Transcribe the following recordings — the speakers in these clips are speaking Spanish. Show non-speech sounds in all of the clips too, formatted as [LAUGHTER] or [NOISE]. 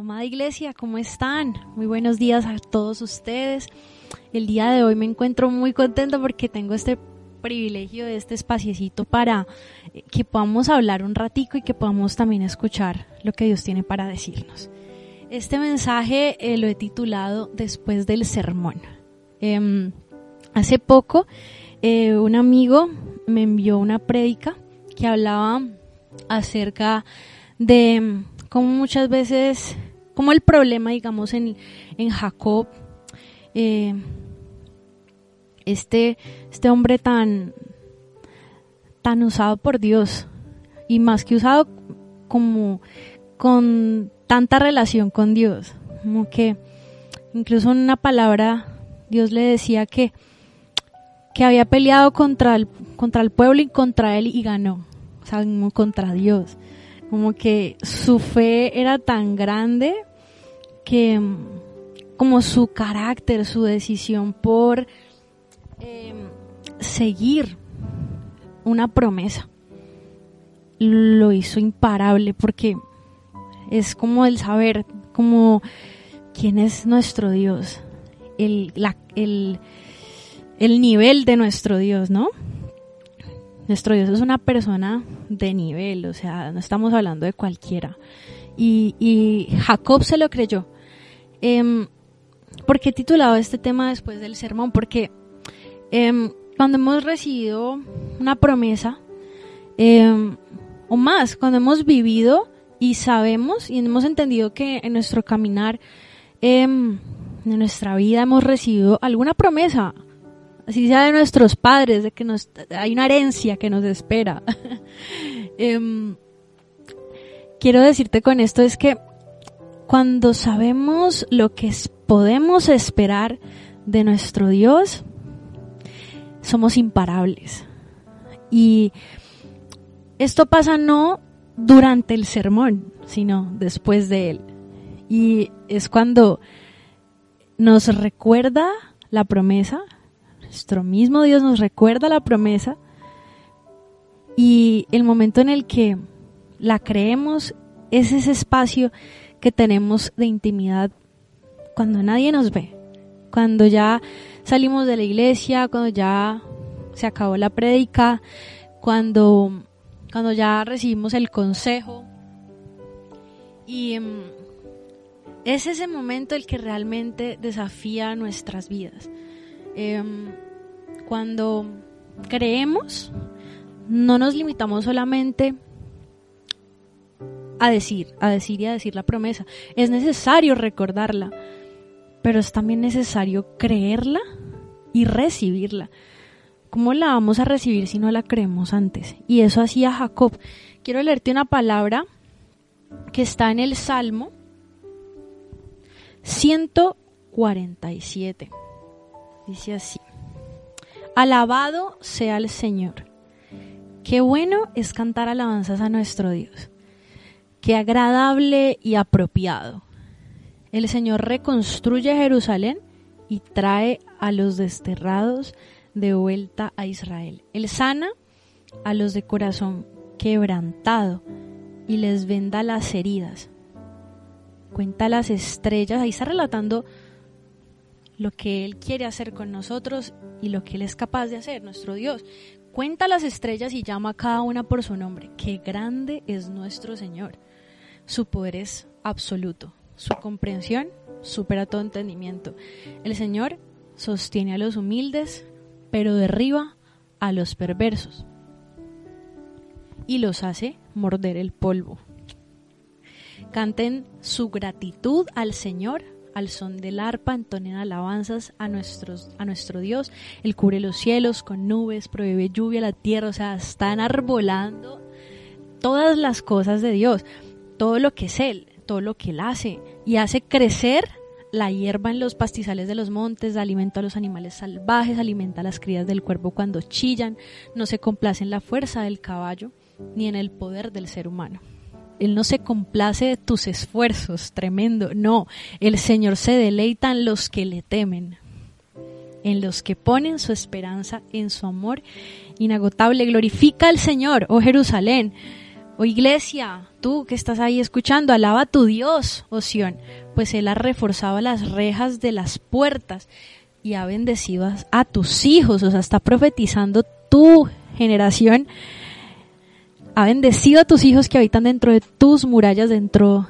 Amada iglesia, ¿cómo están? Muy buenos días a todos ustedes. El día de hoy me encuentro muy contenta porque tengo este privilegio de este espaciecito para eh, que podamos hablar un ratico y que podamos también escuchar lo que Dios tiene para decirnos. Este mensaje eh, lo he titulado Después del sermón. Em, hace poco eh, un amigo me envió una prédica que hablaba acerca de cómo muchas veces como el problema, digamos, en, en Jacob, eh, este, este hombre tan, tan usado por Dios, y más que usado como con tanta relación con Dios, como que incluso en una palabra Dios le decía que, que había peleado contra el, contra el pueblo y contra él y ganó, o sea, contra Dios. Como que su fe era tan grande que como su carácter, su decisión por em, seguir una promesa, lo hizo imparable porque es como el saber, como quién es nuestro Dios, el, el, el nivel de nuestro Dios, ¿no? Nuestro Dios es una persona de nivel, o sea, no estamos hablando de cualquiera. Y, y Jacob se lo creyó. Eh, ¿Por qué he titulado este tema después del sermón? Porque em, cuando hemos recibido una promesa, em, o más, cuando hemos vivido y sabemos y hemos entendido que en nuestro caminar, en nuestra vida hemos recibido alguna promesa, así sea de nuestros padres, de que nos, hay una herencia que nos espera. [LAUGHS] quiero decirte con esto es que cuando sabemos lo que podemos esperar de nuestro Dios, somos imparables. Y esto pasa no durante el sermón, sino después de él. Y es cuando nos recuerda la promesa, nuestro mismo Dios nos recuerda la promesa y el momento en el que la creemos es ese espacio que tenemos de intimidad cuando nadie nos ve, cuando ya salimos de la iglesia, cuando ya se acabó la prédica, cuando, cuando ya recibimos el consejo. Y em, es ese momento el que realmente desafía nuestras vidas. Em, cuando creemos, no nos limitamos solamente a decir, a decir y a decir la promesa. Es necesario recordarla, pero es también necesario creerla y recibirla. ¿Cómo la vamos a recibir si no la creemos antes? Y eso hacía Jacob. Quiero leerte una palabra que está en el Salmo 147. Dice así. Alabado sea el Señor. Qué bueno es cantar alabanzas a nuestro Dios qué agradable y apropiado. El Señor reconstruye Jerusalén y trae a los desterrados de vuelta a Israel. Él sana a los de corazón quebrantado y les venda las heridas. Cuenta las estrellas, ahí está relatando lo que Él quiere hacer con nosotros y lo que Él es capaz de hacer, nuestro Dios. Cuenta las estrellas y llama a cada una por su nombre. Qué grande es nuestro Señor. Su poder es absoluto. Su comprensión supera todo entendimiento. El Señor sostiene a los humildes, pero derriba a los perversos y los hace morder el polvo. Canten su gratitud al Señor al son del arpa, entonen alabanzas a, a nuestro Dios. Él cubre los cielos con nubes, prohíbe lluvia a la tierra, o sea, están arbolando todas las cosas de Dios todo lo que es Él, todo lo que Él hace, y hace crecer la hierba en los pastizales de los montes, alimenta a los animales salvajes, alimenta a las crías del cuervo cuando chillan, no se complace en la fuerza del caballo ni en el poder del ser humano. Él no se complace de tus esfuerzos, tremendo, no, el Señor se deleita en los que le temen, en los que ponen su esperanza en su amor inagotable. Glorifica al Señor, oh Jerusalén, O iglesia, tú que estás ahí escuchando, alaba a tu Dios, Oción, pues Él ha reforzado las rejas de las puertas y ha bendecido a tus hijos, o sea, está profetizando tu generación, ha bendecido a tus hijos que habitan dentro de tus murallas, dentro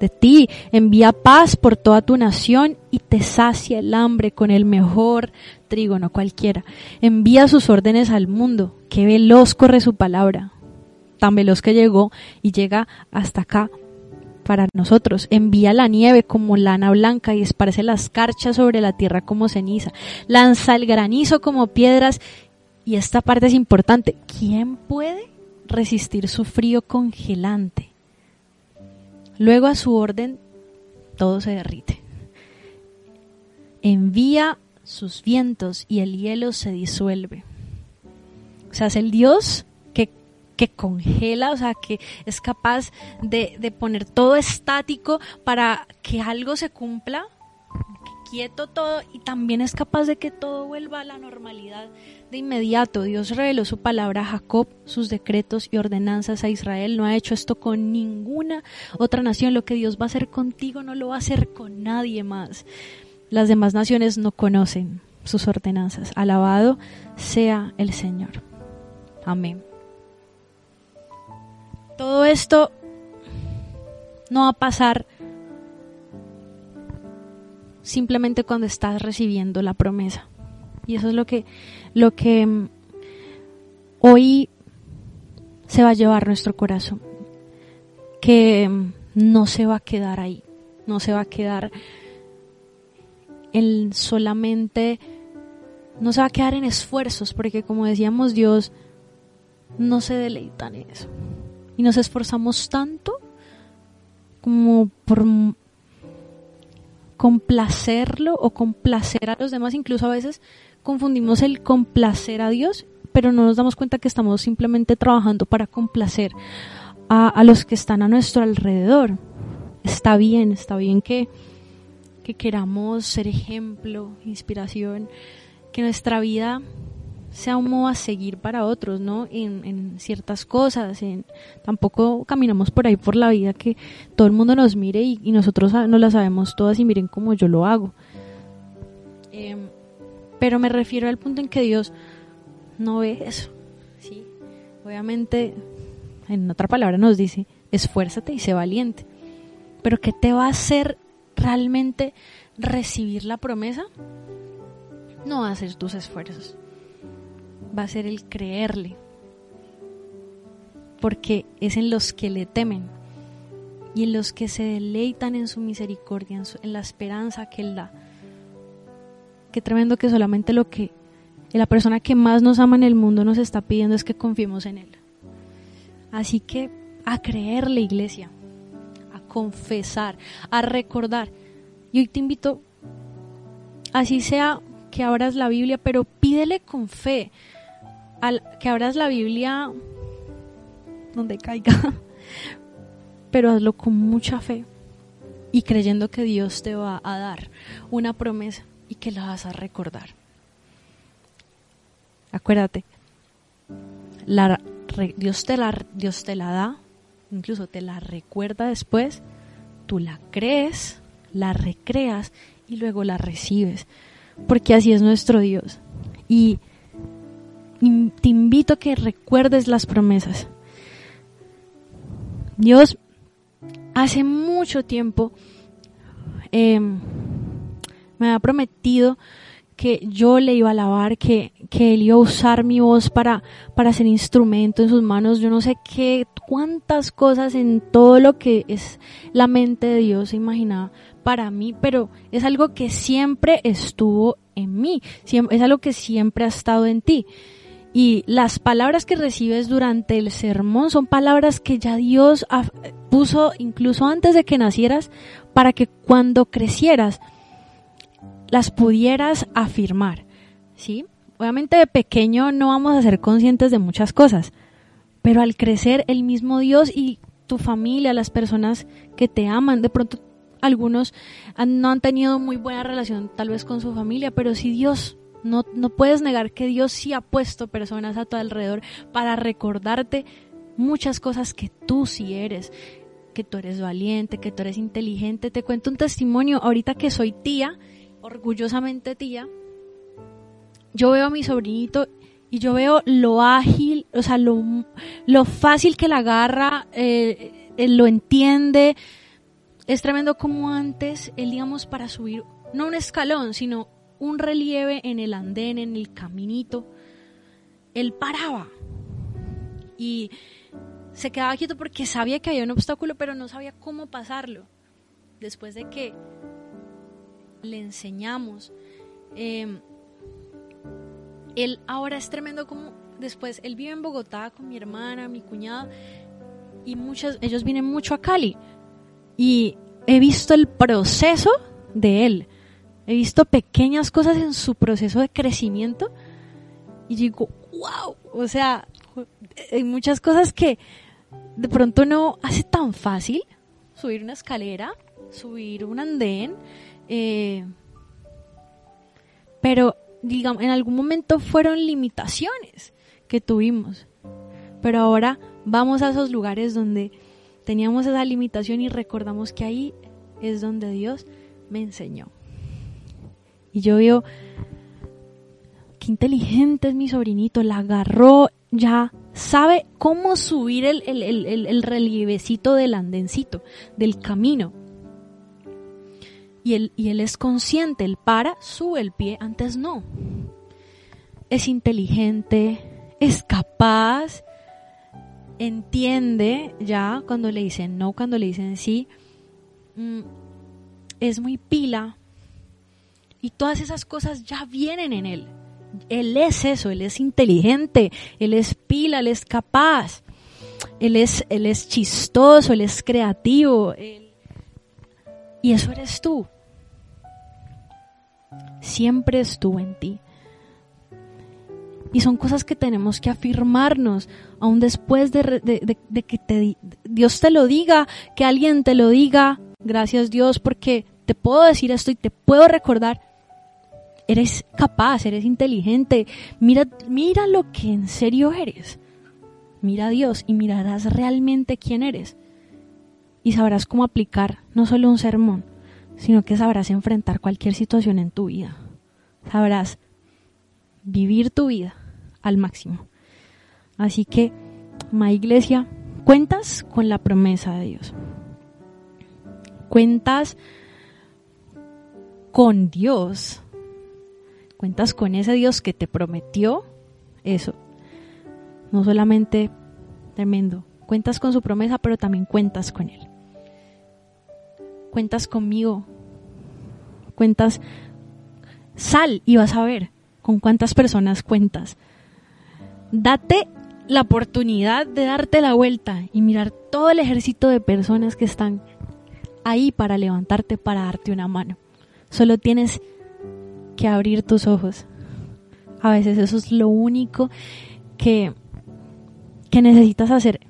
de ti, envía paz por toda tu nación y te sacia el hambre con el mejor trigo, no cualquiera. Envía sus órdenes al mundo, que veloz corre su palabra tan veloz que llegó y llega hasta acá para nosotros. Envía la nieve como lana blanca y esparce las carchas sobre la tierra como ceniza. Lanza el granizo como piedras. Y esta parte es importante. ¿Quién puede resistir su frío congelante? Luego a su orden todo se derrite. Envía sus vientos y el hielo se disuelve. O sea, es el Dios que congela, o sea, que es capaz de, poner todo estático para que algo se cumpla, quieto todo, y también es capaz de que todo vuelva a la normalidad de inmediato. Dios reveló su palabra a Jacob, sus decretos y ordenanzas a Israel. No ha hecho esto con ninguna otra nación. Lo que Dios va a hacer contigo no lo va a hacer con nadie más. Las demás naciones no conocen sus ordenanzas. Alabado sea el Señor. Amén todo esto no va a pasar simplemente cuando estás recibiendo la promesa. Y eso es lo que, lo que mm, hoy se va a llevar nuestro corazón. Que mm, no se va a quedar ahí. No se va a quedar en solamente, no se va a quedar en esfuerzos, porque como decíamos, Dios no se deleita en eso y nos esforzamos tanto como por complacerlo o complacer a los demás, incluso a veces confundimos el complacer a Dios, pero no nos damos cuenta que estamos simplemente trabajando para complacer a, los que están a nuestro alrededor. Está bien, está bien que, que queramos ser ejemplo, inspiración, que nuestra vida sea un modo a seguir para otros, ¿no? En, ciertas cosas, tampoco caminamos por ahí por la vida que todo el mundo nos mire y, nosotros no la sabemos todas y miren cómo yo lo hago. Em, pero me refiero al punto en que Dios no ve eso, ¿sí? Obviamente, en otra palabra nos dice, esfuérzate y sé valiente. Pero ¿qué te va a hacer realmente recibir la promesa? No ser tus esfuerzos va a ser el creerle, porque es en los que le temen y en los que se deleitan en su misericordia, en, la esperanza que Él da. Qué tremendo que solamente lo que la persona que más nos ama en el mundo nos está pidiendo es que confiemos en Él. Así que a creerle, iglesia, a confesar, a recordar. Y hoy te invito, así sea que abras la Biblia, pero pídele con fe que abras la Biblia donde caiga, [LAUGHS] pero hazlo con mucha fe y creyendo que Dios te va a dar una promesa y que la vas a recordar. Acuérdate, Dios, te la, Dios te la da, incluso te la recuerda después, tú la crees, la recreas y luego la recibes, porque así es nuestro Dios. Y te invito a que recuerdes las promesas. Dios hace mucho tiempo em, me ha prometido que yo le iba a alabar, que, que, él iba a usar mi voz para, para ser instrumento en sus manos. Yo no sé qué, cuántas cosas en todo lo que es la mente de Dios se imaginaba para mí, pero es algo que siempre estuvo en mí, es algo que siempre ha estado en ti. Y las palabras que recibes durante el sermón son palabras que ya Dios puso incluso antes de que nacieras para que cuando crecieras las pudieras afirmar. ¿Sí? Obviamente de pequeño no vamos a ser conscientes de muchas cosas, pero al crecer el mismo Dios y tu familia, las personas que te aman, de pronto algunos no han tenido muy buena relación tal vez con su familia, pero si Dios no, puedes negar que Dios sí ha puesto personas a tu alrededor para recordarte muchas cosas que tú sí eres, que tú eres valiente, que tú eres inteligente. Te cuento un testimonio, ahorita que soy tía, orgullosamente tía, yo veo a mi sobrinito y yo veo lo ágil, o sea, lo, lo fácil que la agarra, eh, lo entiende. Es tremendo como antes, él, digamos, para subir, no un escalón, sino un relieve en el andén, en el caminito, él paraba y se quedaba quieto porque sabía que había un obstáculo, pero no sabía cómo pasarlo. Después de que le enseñamos, eh, él ahora es tremendo como después, él vive en Bogotá con mi hermana, mi cuñado, y muchos, ellos vienen mucho a Cali. Y he visto el proceso de él. He visto pequeñas cosas en su proceso de crecimiento. Y digo, wow, o sea, hay muchas cosas que de pronto no hace tan fácil subir una escalera, subir un andén, eh, pero digamos, en algún momento fueron limitaciones que tuvimos. Pero ahora vamos a esos lugares donde teníamos esa limitación y recordamos que ahí es donde Dios me enseñó. Y yo veo, qué inteligente es mi sobrinito, la agarró, ya sabe cómo subir el, el, el, el relievecito del andencito, del camino y él, y él es consciente, él para, sube el pie, antes no. Es inteligente, es capaz, entiende ya cuando le dicen no, cuando le dicen sí, mm, es muy pila y todas esas cosas ya vienen en él. Él es eso, él es inteligente, él es pila, él es capaz, él es, él es chistoso, él es creativo, y eso eres tú. Siempre estuvo en ti. Y son cosas que tenemos que afirmarnos, aún después de, que te, Dios te lo diga, que alguien te lo diga. Gracias Dios porque te puedo decir esto y te puedo recordar. Eres capaz, eres inteligente. Mira, mira lo que en serio eres. Mira a Dios y mirarás realmente quién eres y sabrás cómo aplicar no solo un sermón, sino que sabrás enfrentar cualquier situación en tu vida. Sabrás vivir tu vida al máximo. Así que, ma iglesia, cuentas con la promesa de Dios. Cuentas con Dios. Cuentas con ese Dios que te prometió eso. No solamente tremendo. Cuentas con su promesa, pero también cuentas con Él cuentas conmigo, cuentas, sal y vas a ver con cuántas personas cuentas. Date la oportunidad de darte la vuelta y mirar todo el ejército de personas que están ahí para levantarte, para darte una mano. Solo tienes que abrir tus ojos. A veces eso es lo único que, que necesitas hacer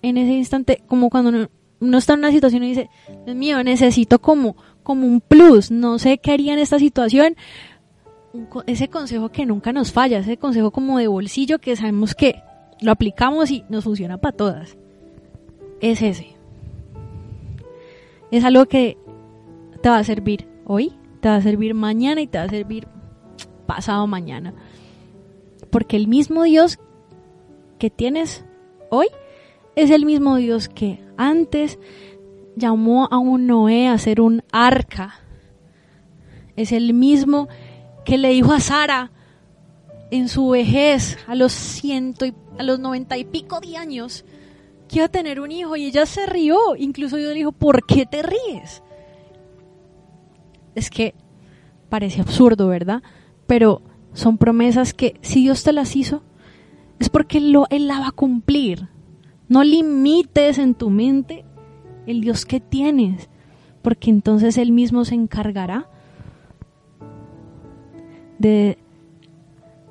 en ese instante, como cuando uno está en una situación y dice, Dios mío, necesito como, como un plus, no sé qué haría en esta situación. Ese consejo que nunca nos falla, ese consejo como de bolsillo que sabemos que lo aplicamos y nos funciona para todas. Es ese. Es algo que te va a servir hoy, te va a servir mañana y te va a servir pasado mañana. Porque el mismo Dios que tienes hoy es el mismo Dios que antes llamó a un Noé a hacer un arca. Es el mismo que le dijo a Sara en su vejez, a los ciento y, a los noventa y pico de años, que iba a tener un hijo y ella se rió. Incluso Dios le dijo, ¿por qué te ríes? Es que parece absurdo, ¿verdad? Pero son promesas que si Dios te las hizo, es porque lo, él la va a cumplir. No limites en tu mente el Dios que tienes, porque entonces Él mismo se encargará de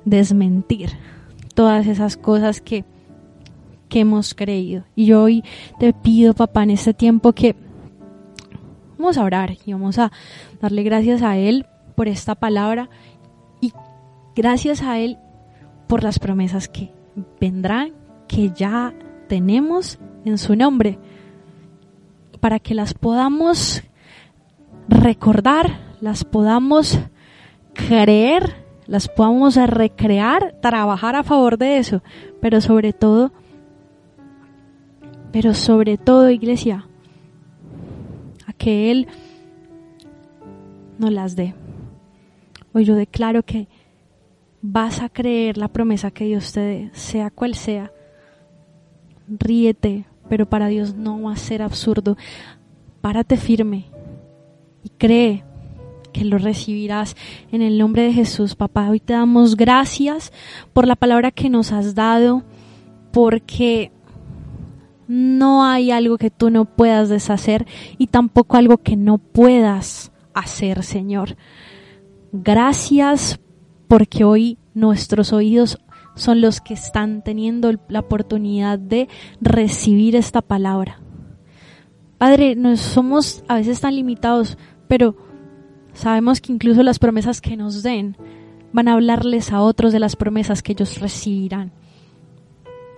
desmentir todas esas cosas que, que hemos creído. Y yo hoy te pido, papá, en este tiempo que vamos a orar y vamos a darle gracias a Él por esta palabra y gracias a Él por las promesas que vendrán, que ya tenemos en su nombre, para que las podamos recordar, las podamos creer, las podamos recrear, trabajar a favor de eso, pero sobre todo, pero sobre todo, iglesia, que Él nos las dé. Hoy yo declaro que vas a creer la promesa que Dios te dé, sea cual sea. Ríete, pero para Dios no va a ser absurdo. Párate firme y cree que lo recibirás en el nombre de Jesús, papá. Hoy te damos gracias por la palabra que nos has dado, porque no hay algo que tú no puedas deshacer y tampoco algo que no puedas hacer, Señor. Gracias porque hoy nuestros oídos son los que están teniendo la oportunidad de recibir esta palabra. Padre, no somos a veces tan limitados, pero sabemos que incluso las promesas que nos den van a hablarles a otros de las promesas que ellos recibirán.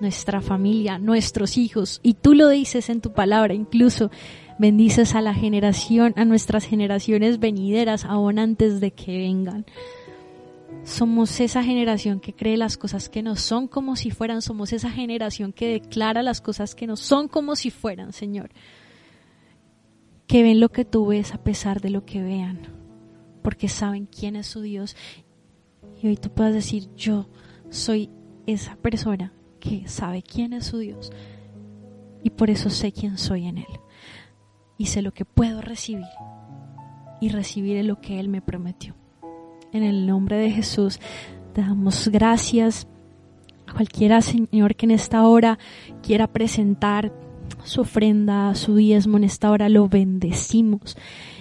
Nuestra familia, nuestros hijos, y tú lo dices en tu palabra, incluso bendices a la generación, a nuestras generaciones venideras, aún antes de que vengan. Somos esa generación que cree las cosas que no son como si fueran, somos esa generación que declara las cosas que no son como si fueran, Señor que ven lo que tú ves a pesar de lo que vean, porque saben quién es su Dios. Y hoy tú puedes decir, yo soy esa persona que sabe quién es su Dios y por eso sé quién soy en Él. Y sé lo que puedo recibir y recibiré lo que Él me prometió. En el nombre de Jesús te damos gracias. Cualquiera, Señor, que en esta hora quiera presentar su ofrenda, su diezmo en esta hora lo bendecimos.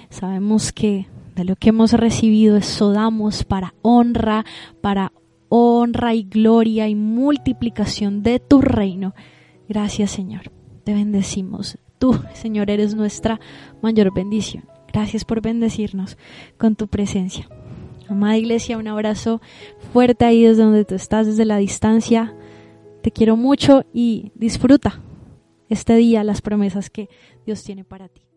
Sabemos que de lo que hemos recibido eso damos para honra, para honra y gloria y multiplicación de tu reino. Gracias Señor, te bendecimos. Tú, Señor, eres nuestra mayor bendición. Gracias por bendecirnos con tu presencia. Amada iglesia, un abrazo fuerte ahí desde donde tú estás, desde la distancia. Te quiero mucho y disfruta este día las promesas que Dios tiene para ti.